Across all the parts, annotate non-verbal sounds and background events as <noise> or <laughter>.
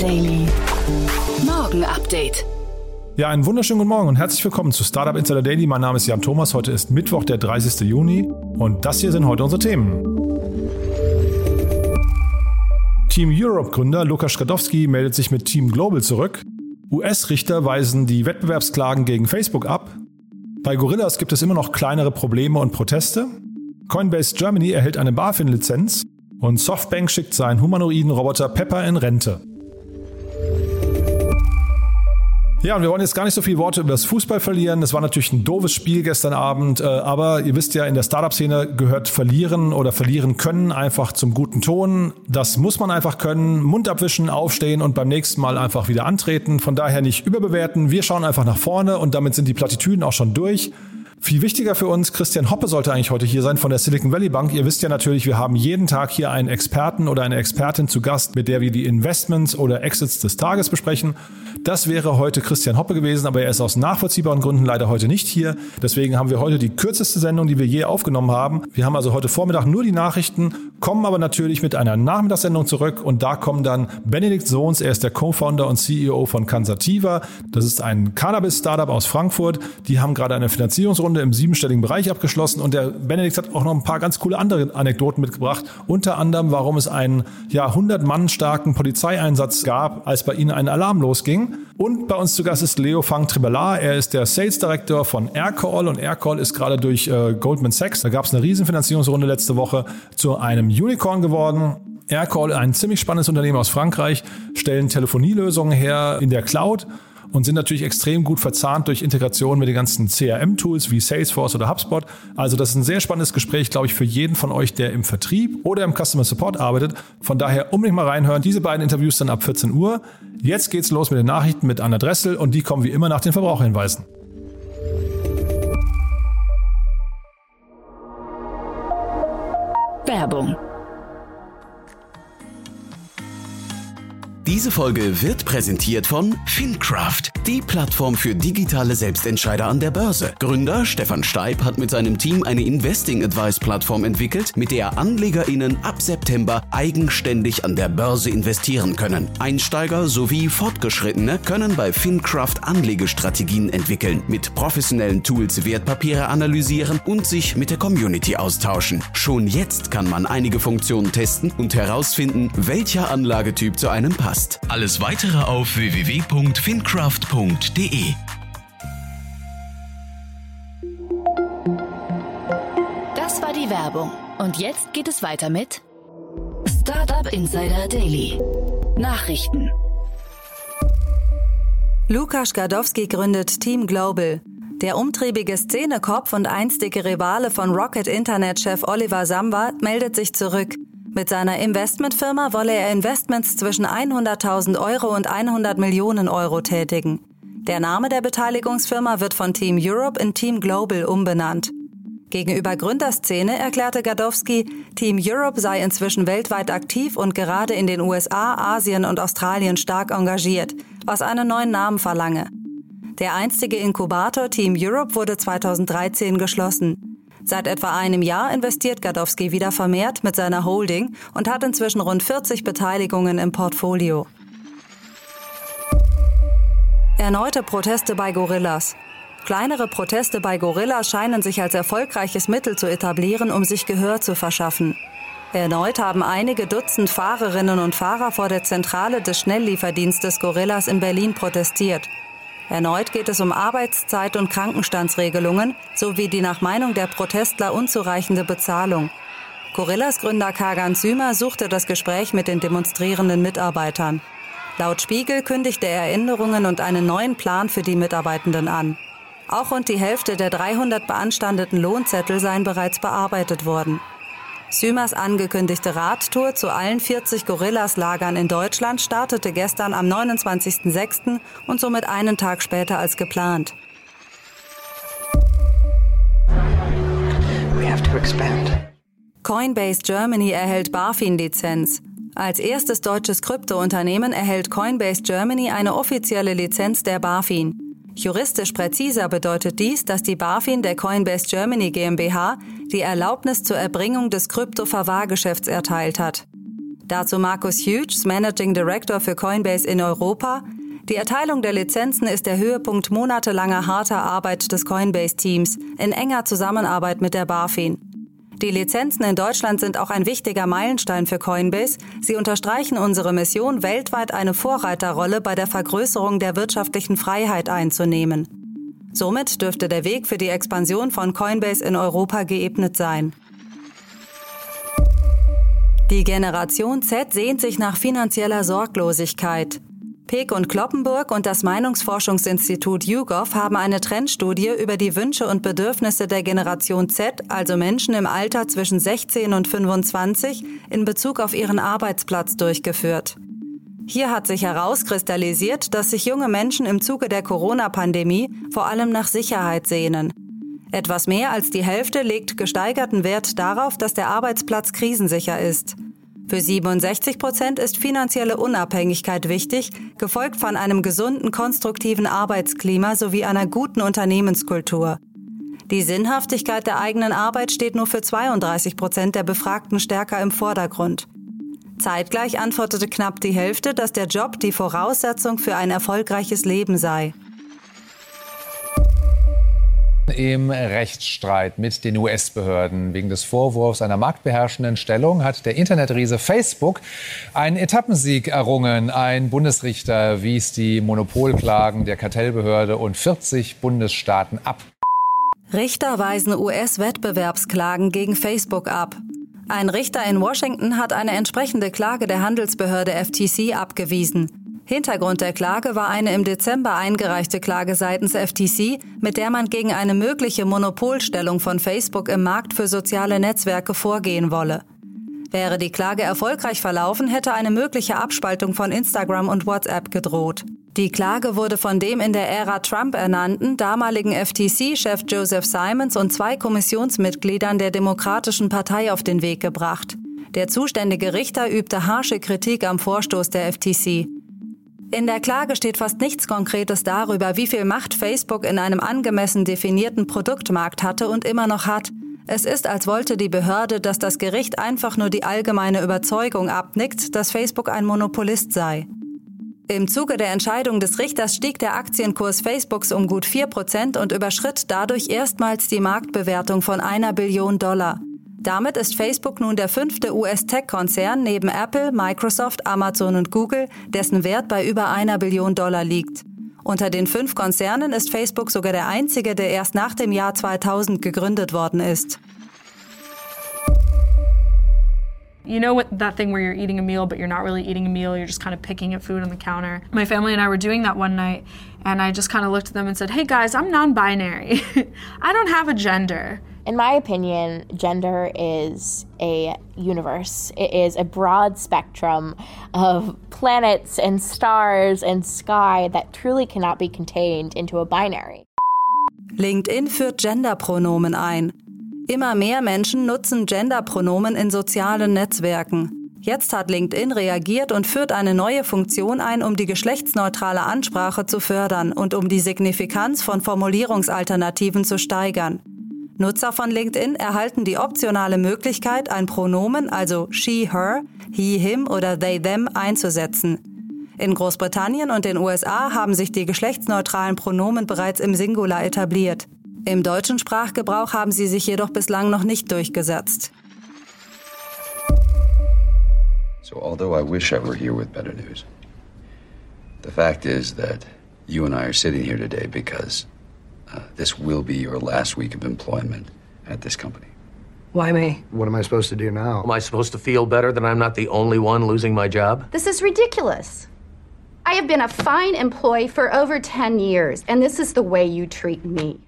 Daily. Morgen Update. Ja, einen wunderschönen guten Morgen und herzlich willkommen zu Startup Insider Daily. Mein Name ist Jan Thomas. Heute ist Mittwoch, der 30. Juni und das hier sind heute unsere Themen. Team Europe Gründer Lukas Skadowski meldet sich mit Team Global zurück. US-Richter weisen die Wettbewerbsklagen gegen Facebook ab. Bei Gorillas gibt es immer noch kleinere Probleme und Proteste. Coinbase Germany erhält eine BaFin-Lizenz und Softbank schickt seinen humanoiden Roboter Pepper in Rente. Ja, und wir wollen jetzt gar nicht so viele Worte über das Fußball verlieren. Es war natürlich ein doofes Spiel gestern Abend, äh, aber ihr wisst ja, in der Startup-Szene gehört verlieren oder verlieren können einfach zum guten Ton. Das muss man einfach können. Mund abwischen, aufstehen und beim nächsten Mal einfach wieder antreten. Von daher nicht überbewerten. Wir schauen einfach nach vorne und damit sind die Plattitüden auch schon durch. Viel wichtiger für uns, Christian Hoppe sollte eigentlich heute hier sein von der Silicon Valley Bank. Ihr wisst ja natürlich, wir haben jeden Tag hier einen Experten oder eine Expertin zu Gast, mit der wir die Investments oder Exits des Tages besprechen. Das wäre heute Christian Hoppe gewesen, aber er ist aus nachvollziehbaren Gründen leider heute nicht hier. Deswegen haben wir heute die kürzeste Sendung, die wir je aufgenommen haben. Wir haben also heute Vormittag nur die Nachrichten, kommen aber natürlich mit einer Nachmittagssendung zurück und da kommen dann Benedikt Sohns, er ist der Co-Founder und CEO von Cansativa. Das ist ein Cannabis-Startup aus Frankfurt. Die haben gerade eine Finanzierungsrunde Runde im siebenstelligen Bereich abgeschlossen und der Benedikt hat auch noch ein paar ganz coole andere Anekdoten mitgebracht. Unter anderem, warum es einen ja, 100 Mann starken Polizeieinsatz gab, als bei ihnen ein Alarm losging. Und bei uns zu Gast ist Leo Fang Tribellar. Er ist der Sales Director von Aircall und Aircall ist gerade durch äh, Goldman Sachs, da gab es eine Riesenfinanzierungsrunde letzte Woche, zu einem Unicorn geworden. Aircall, ein ziemlich spannendes Unternehmen aus Frankreich, stellen Telefonielösungen her in der Cloud und sind natürlich extrem gut verzahnt durch Integration mit den ganzen CRM-Tools wie Salesforce oder HubSpot. Also das ist ein sehr spannendes Gespräch, glaube ich, für jeden von euch, der im Vertrieb oder im Customer Support arbeitet. Von daher unbedingt mal reinhören. Diese beiden Interviews dann ab 14 Uhr. Jetzt geht's los mit den Nachrichten mit Anna Dressel und die kommen wie immer nach den Verbraucherhinweisen. Werbung Diese Folge wird präsentiert von FinCraft, die Plattform für digitale Selbstentscheider an der Börse. Gründer Stefan Steib hat mit seinem Team eine Investing Advice Plattform entwickelt, mit der AnlegerInnen ab September eigenständig an der Börse investieren können. Einsteiger sowie Fortgeschrittene können bei FinCraft Anlegestrategien entwickeln, mit professionellen Tools Wertpapiere analysieren und sich mit der Community austauschen. Schon jetzt kann man einige Funktionen testen und herausfinden, welcher Anlagetyp zu einem passt. Podcast. Alles weitere auf www.fincraft.de. Das war die Werbung. Und jetzt geht es weiter mit Startup Insider Daily. Nachrichten. Lukas Gadowski gründet Team Global. Der umtriebige Szenekopf und einstige Rivale von Rocket Internet-Chef Oliver Samba meldet sich zurück. Mit seiner Investmentfirma wolle er Investments zwischen 100.000 Euro und 100 Millionen Euro tätigen. Der Name der Beteiligungsfirma wird von Team Europe in Team Global umbenannt. Gegenüber Gründerszene erklärte Gadowski, Team Europe sei inzwischen weltweit aktiv und gerade in den USA, Asien und Australien stark engagiert, was einen neuen Namen verlange. Der einstige Inkubator Team Europe wurde 2013 geschlossen. Seit etwa einem Jahr investiert Gadowski wieder vermehrt mit seiner Holding und hat inzwischen rund 40 Beteiligungen im Portfolio. Erneute Proteste bei Gorillas. Kleinere Proteste bei Gorillas scheinen sich als erfolgreiches Mittel zu etablieren, um sich Gehör zu verschaffen. Erneut haben einige Dutzend Fahrerinnen und Fahrer vor der Zentrale des Schnelllieferdienstes Gorillas in Berlin protestiert. Erneut geht es um Arbeitszeit- und Krankenstandsregelungen sowie die nach Meinung der Protestler unzureichende Bezahlung. Gorillas Gründer Kagan Sümer suchte das Gespräch mit den demonstrierenden Mitarbeitern. Laut Spiegel kündigte er Änderungen und einen neuen Plan für die Mitarbeitenden an. Auch rund die Hälfte der 300 beanstandeten Lohnzettel seien bereits bearbeitet worden. Sümers angekündigte Radtour zu allen 40 Gorillas-Lagern in Deutschland startete gestern am 29.06. und somit einen Tag später als geplant. Coinbase Germany erhält BaFin-Lizenz. Als erstes deutsches Kryptounternehmen erhält Coinbase Germany eine offizielle Lizenz der BaFin. Juristisch präziser bedeutet dies, dass die BaFin der Coinbase Germany GmbH die Erlaubnis zur Erbringung des Kryptoverwahrgeschäfts erteilt hat. Dazu Markus Hughes, Managing Director für Coinbase in Europa. Die Erteilung der Lizenzen ist der Höhepunkt monatelanger harter Arbeit des Coinbase-Teams in enger Zusammenarbeit mit der BaFin. Die Lizenzen in Deutschland sind auch ein wichtiger Meilenstein für Coinbase. Sie unterstreichen unsere Mission, weltweit eine Vorreiterrolle bei der Vergrößerung der wirtschaftlichen Freiheit einzunehmen. Somit dürfte der Weg für die Expansion von Coinbase in Europa geebnet sein. Die Generation Z sehnt sich nach finanzieller Sorglosigkeit. Peek und Kloppenburg und das Meinungsforschungsinstitut YouGov haben eine Trendstudie über die Wünsche und Bedürfnisse der Generation Z, also Menschen im Alter zwischen 16 und 25, in Bezug auf ihren Arbeitsplatz durchgeführt. Hier hat sich herauskristallisiert, dass sich junge Menschen im Zuge der Corona-Pandemie vor allem nach Sicherheit sehnen. Etwas mehr als die Hälfte legt gesteigerten Wert darauf, dass der Arbeitsplatz krisensicher ist. Für 67 Prozent ist finanzielle Unabhängigkeit wichtig, gefolgt von einem gesunden, konstruktiven Arbeitsklima sowie einer guten Unternehmenskultur. Die Sinnhaftigkeit der eigenen Arbeit steht nur für 32 Prozent der Befragten stärker im Vordergrund. Zeitgleich antwortete knapp die Hälfte, dass der Job die Voraussetzung für ein erfolgreiches Leben sei. Im Rechtsstreit mit den US-Behörden wegen des Vorwurfs einer marktbeherrschenden Stellung hat der Internetriese Facebook einen Etappensieg errungen. Ein Bundesrichter wies die Monopolklagen der Kartellbehörde und 40 Bundesstaaten ab. Richter weisen US-Wettbewerbsklagen gegen Facebook ab. Ein Richter in Washington hat eine entsprechende Klage der Handelsbehörde FTC abgewiesen. Hintergrund der Klage war eine im Dezember eingereichte Klage seitens FTC, mit der man gegen eine mögliche Monopolstellung von Facebook im Markt für soziale Netzwerke vorgehen wolle. Wäre die Klage erfolgreich verlaufen, hätte eine mögliche Abspaltung von Instagram und WhatsApp gedroht. Die Klage wurde von dem in der Ära Trump ernannten damaligen FTC-Chef Joseph Simons und zwei Kommissionsmitgliedern der Demokratischen Partei auf den Weg gebracht. Der zuständige Richter übte harsche Kritik am Vorstoß der FTC. In der Klage steht fast nichts Konkretes darüber, wie viel Macht Facebook in einem angemessen definierten Produktmarkt hatte und immer noch hat. Es ist, als wollte die Behörde, dass das Gericht einfach nur die allgemeine Überzeugung abnickt, dass Facebook ein Monopolist sei. Im Zuge der Entscheidung des Richters stieg der Aktienkurs Facebooks um gut 4% und überschritt dadurch erstmals die Marktbewertung von einer Billion Dollar. Damit ist Facebook nun der fünfte US-Tech-Konzern neben Apple, Microsoft, Amazon und Google, dessen Wert bei über einer Billion Dollar liegt. Unter den fünf Konzernen ist Facebook sogar der einzige, der erst nach dem Jahr 2000 gegründet worden ist. You know that thing where you're eating a meal but you're not really eating a meal, you're just kind of picking at food on the counter. My family and I were doing that one night and I just kind of looked at them and said, "Hey guys, I'm non-binary. <laughs> I don't have a gender." In my opinion, gender is a universe. It is a broad spectrum of planets and stars and sky that truly cannot be contained into a binary. LinkedIn führt Genderpronomen ein. Immer mehr Menschen nutzen Genderpronomen in sozialen Netzwerken. Jetzt hat LinkedIn reagiert und führt eine neue Funktion ein, um die geschlechtsneutrale Ansprache zu fördern und um die Signifikanz von Formulierungsalternativen zu steigern. Nutzer von LinkedIn erhalten die optionale Möglichkeit, ein Pronomen, also she, her, he, him oder they, them einzusetzen. In Großbritannien und den USA haben sich die geschlechtsneutralen Pronomen bereits im Singular etabliert. Im deutschen Sprachgebrauch haben sie sich jedoch bislang noch nicht durchgesetzt. So although I wish I were here with better news, the fact is that you and I are sitting here today because Uh, this will be your last week of employment at this company. Why me? What am I supposed to do now? Am I supposed to feel better that I'm not the only one losing my job? This is ridiculous. I have been a fine employee for over 10 years, and this is the way you treat me.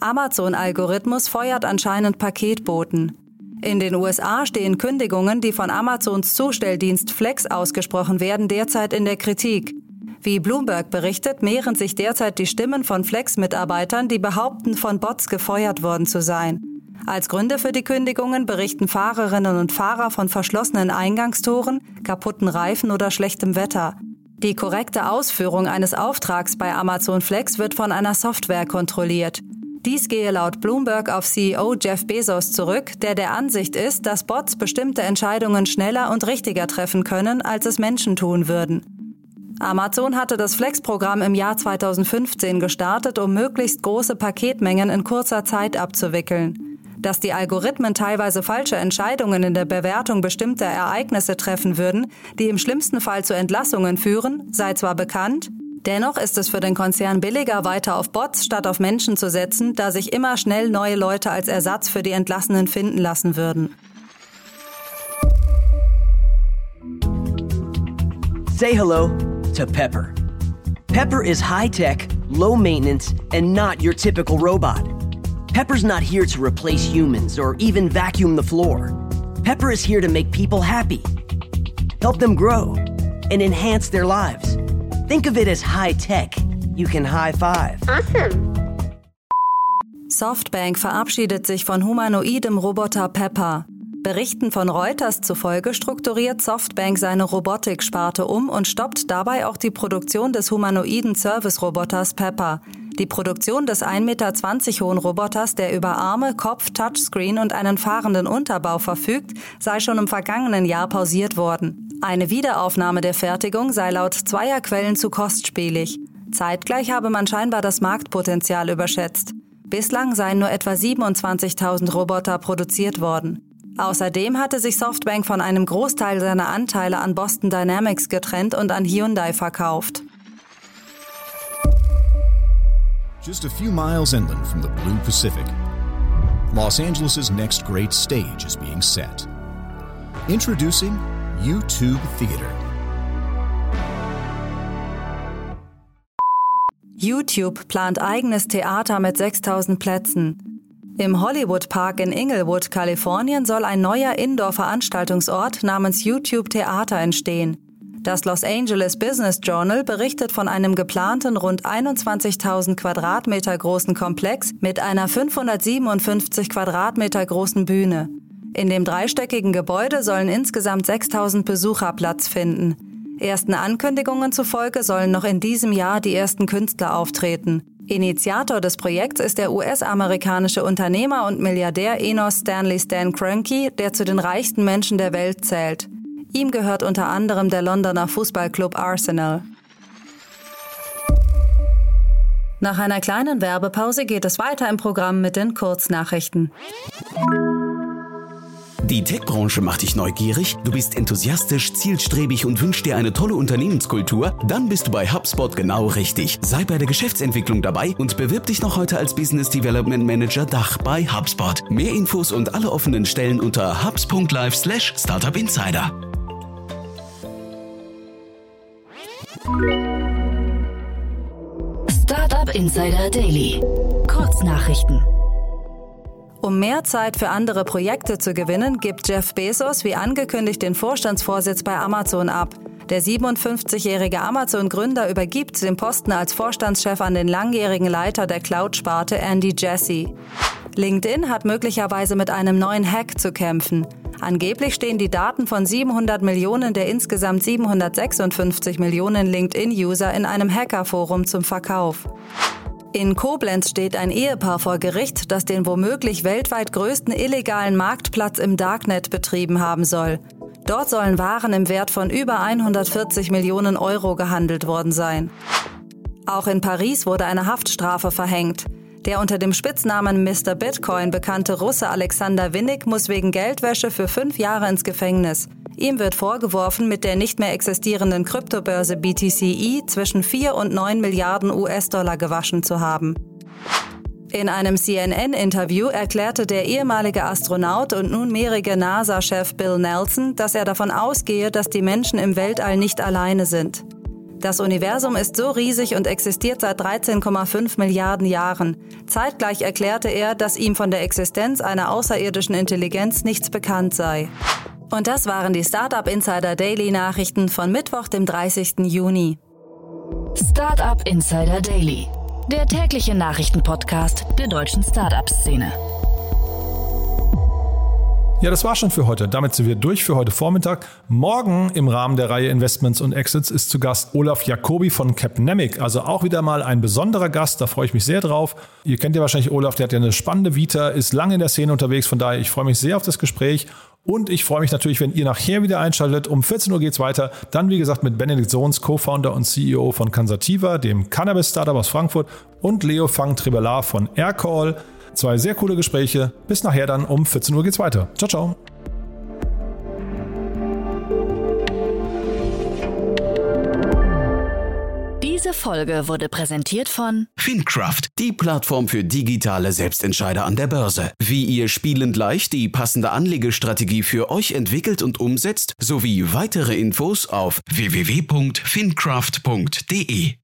Amazon-Algorithmus feuert anscheinend Paketboten. In den USA stehen Kündigungen, die von Amazons Zustelldienst Flex ausgesprochen werden, derzeit in der Kritik. Wie Bloomberg berichtet, mehren sich derzeit die Stimmen von Flex-Mitarbeitern, die behaupten, von Bots gefeuert worden zu sein. Als Gründe für die Kündigungen berichten Fahrerinnen und Fahrer von verschlossenen Eingangstoren, kaputten Reifen oder schlechtem Wetter. Die korrekte Ausführung eines Auftrags bei Amazon Flex wird von einer Software kontrolliert. Dies gehe laut Bloomberg auf CEO Jeff Bezos zurück, der der Ansicht ist, dass Bots bestimmte Entscheidungen schneller und richtiger treffen können, als es Menschen tun würden. Amazon hatte das Flex-Programm im Jahr 2015 gestartet, um möglichst große Paketmengen in kurzer Zeit abzuwickeln. Dass die Algorithmen teilweise falsche Entscheidungen in der Bewertung bestimmter Ereignisse treffen würden, die im schlimmsten Fall zu Entlassungen führen, sei zwar bekannt, Dennoch ist es für den Konzern billiger, weiter auf Bots statt auf Menschen zu setzen, da sich immer schnell neue Leute als Ersatz für die Entlassenen finden lassen würden. Say hello to Pepper. Pepper is high tech, low maintenance, and not your typical robot. Pepper's not here to replace humans or even vacuum the floor. Pepper is here to make people happy, help them grow, and enhance their lives. Think of it as high tech. You can high five. Awesome. Softbank verabschiedet sich von humanoidem Roboter Pepper. Berichten von Reuters zufolge strukturiert Softbank seine Robotiksparte um und stoppt dabei auch die Produktion des humanoiden Service-Roboters Pepper. Die Produktion des 1,20 Meter hohen Roboters, der über Arme, Kopf, Touchscreen und einen fahrenden Unterbau verfügt, sei schon im vergangenen Jahr pausiert worden. Eine Wiederaufnahme der Fertigung sei laut zweier Quellen zu kostspielig. Zeitgleich habe man scheinbar das Marktpotenzial überschätzt. Bislang seien nur etwa 27.000 Roboter produziert worden. Außerdem hatte sich Softbank von einem Großteil seiner Anteile an Boston Dynamics getrennt und an Hyundai verkauft. Just a few miles inland from the Blue Pacific, Los Angeles' next great stage is being set. Introducing YouTube Theater. YouTube plant eigenes Theater mit 6000 Plätzen. Im Hollywood Park in Inglewood, Kalifornien soll ein neuer Indoor-Veranstaltungsort namens YouTube Theater entstehen. Das Los Angeles Business Journal berichtet von einem geplanten rund 21.000 Quadratmeter großen Komplex mit einer 557 Quadratmeter großen Bühne. In dem dreistöckigen Gebäude sollen insgesamt 6000 Besucher Platz finden. Ersten Ankündigungen zufolge sollen noch in diesem Jahr die ersten Künstler auftreten. Initiator des Projekts ist der US-amerikanische Unternehmer und Milliardär Enos Stanley Stan Kroenke, der zu den reichsten Menschen der Welt zählt. Ihm gehört unter anderem der Londoner Fußballclub Arsenal. Nach einer kleinen Werbepause geht es weiter im Programm mit den Kurznachrichten. Die Tech-Branche macht dich neugierig, du bist enthusiastisch, zielstrebig und wünschst dir eine tolle Unternehmenskultur? Dann bist du bei HubSpot genau richtig. Sei bei der Geschäftsentwicklung dabei und bewirb dich noch heute als Business Development Manager Dach bei HubSpot. Mehr Infos und alle offenen Stellen unter hubs.live slash Startup Insider. Startup Insider Daily. Kurznachrichten. Um mehr Zeit für andere Projekte zu gewinnen, gibt Jeff Bezos wie angekündigt den Vorstandsvorsitz bei Amazon ab. Der 57-jährige Amazon-Gründer übergibt den Posten als Vorstandschef an den langjährigen Leiter der Cloud-Sparte Andy Jassy. LinkedIn hat möglicherweise mit einem neuen Hack zu kämpfen. Angeblich stehen die Daten von 700 Millionen der insgesamt 756 Millionen LinkedIn-User in einem Hackerforum zum Verkauf. In Koblenz steht ein Ehepaar vor Gericht, das den womöglich weltweit größten illegalen Marktplatz im Darknet betrieben haben soll. Dort sollen Waren im Wert von über 140 Millionen Euro gehandelt worden sein. Auch in Paris wurde eine Haftstrafe verhängt. Der unter dem Spitznamen Mr. Bitcoin bekannte Russe Alexander Winnig muss wegen Geldwäsche für fünf Jahre ins Gefängnis. Ihm wird vorgeworfen, mit der nicht mehr existierenden Kryptobörse BTCE zwischen 4 und 9 Milliarden US-Dollar gewaschen zu haben. In einem CNN-Interview erklärte der ehemalige Astronaut und nunmehrige NASA-Chef Bill Nelson, dass er davon ausgehe, dass die Menschen im Weltall nicht alleine sind. Das Universum ist so riesig und existiert seit 13,5 Milliarden Jahren. Zeitgleich erklärte er, dass ihm von der Existenz einer außerirdischen Intelligenz nichts bekannt sei. Und das waren die Startup Insider Daily Nachrichten von Mittwoch, dem 30. Juni. Startup Insider Daily, der tägliche Nachrichtenpodcast der deutschen Startup-Szene. Ja, das war schon für heute. Damit sind wir durch für heute Vormittag. Morgen im Rahmen der Reihe Investments und Exits ist zu Gast Olaf Jacobi von Capnemic. Also auch wieder mal ein besonderer Gast. Da freue ich mich sehr drauf. Ihr kennt ja wahrscheinlich Olaf, der hat ja eine spannende Vita, ist lange in der Szene unterwegs. Von daher, ich freue mich sehr auf das Gespräch. Und ich freue mich natürlich, wenn ihr nachher wieder einschaltet. Um 14 Uhr geht's weiter. Dann, wie gesagt, mit Benedikt Sohns, Co-Founder und CEO von Cansativa, dem Cannabis-Startup aus Frankfurt, und Leo Fang Tribellar von Aircall. Zwei sehr coole Gespräche. Bis nachher dann um 14 Uhr geht's weiter. Ciao, ciao. Folge wurde präsentiert von Fincraft, die Plattform für digitale Selbstentscheider an der Börse. Wie ihr spielend leicht die passende Anlegestrategie für euch entwickelt und umsetzt, sowie weitere Infos auf www.fincraft.de.